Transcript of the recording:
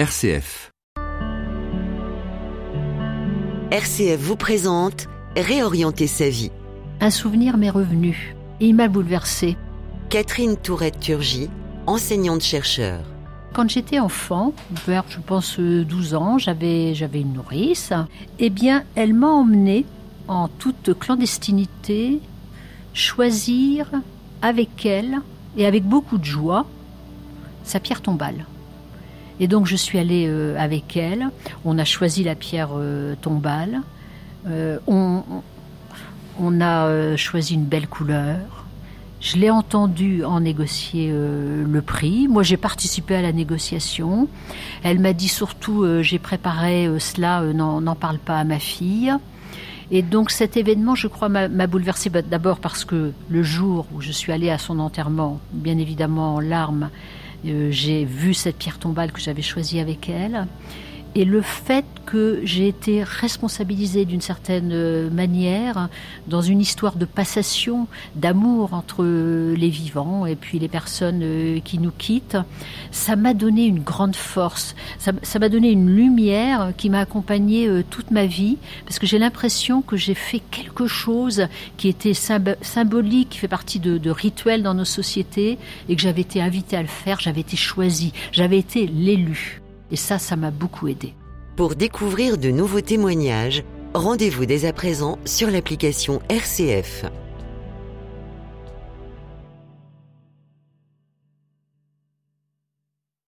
RCF. RCF vous présente Réorienter sa vie. Un souvenir m'est revenu et il m'a bouleversée. Catherine Tourette-Turgy, enseignante-chercheur. Quand j'étais enfant, vers je pense euh, 12 ans, j'avais j'avais une nourrice. Eh bien, elle m'a emmenée en toute clandestinité choisir avec elle et avec beaucoup de joie sa pierre tombale. Et donc je suis allée euh, avec elle. On a choisi la pierre euh, tombale. Euh, on, a choisi une belle couleur. Je l'ai entendu en négocier le prix. Moi, j'ai participé à la négociation. Elle m'a dit surtout, j'ai préparé cela, n'en parle pas à ma fille. Et donc cet événement, je crois, m'a bouleversée bah, d'abord parce que le jour où je suis allée à son enterrement, bien évidemment en larmes, j'ai vu cette pierre tombale que j'avais choisie avec elle. Et le fait que j'ai été responsabilisée d'une certaine euh, manière dans une histoire de passation, d'amour entre euh, les vivants et puis les personnes euh, qui nous quittent, ça m'a donné une grande force, ça m'a donné une lumière qui m'a accompagnée toute ma vie, parce que j'ai l'impression que j'ai fait quelque chose qui était symb- symbolique, qui fait partie de rituels dans nos sociétés, et que j'avais été invitée à le faire, j'avais été choisie, j'avais été l'élu. Et ça, ça m'a beaucoup aidée. Pour découvrir de nouveaux témoignages, rendez-vous dès à présent sur l'application RCF.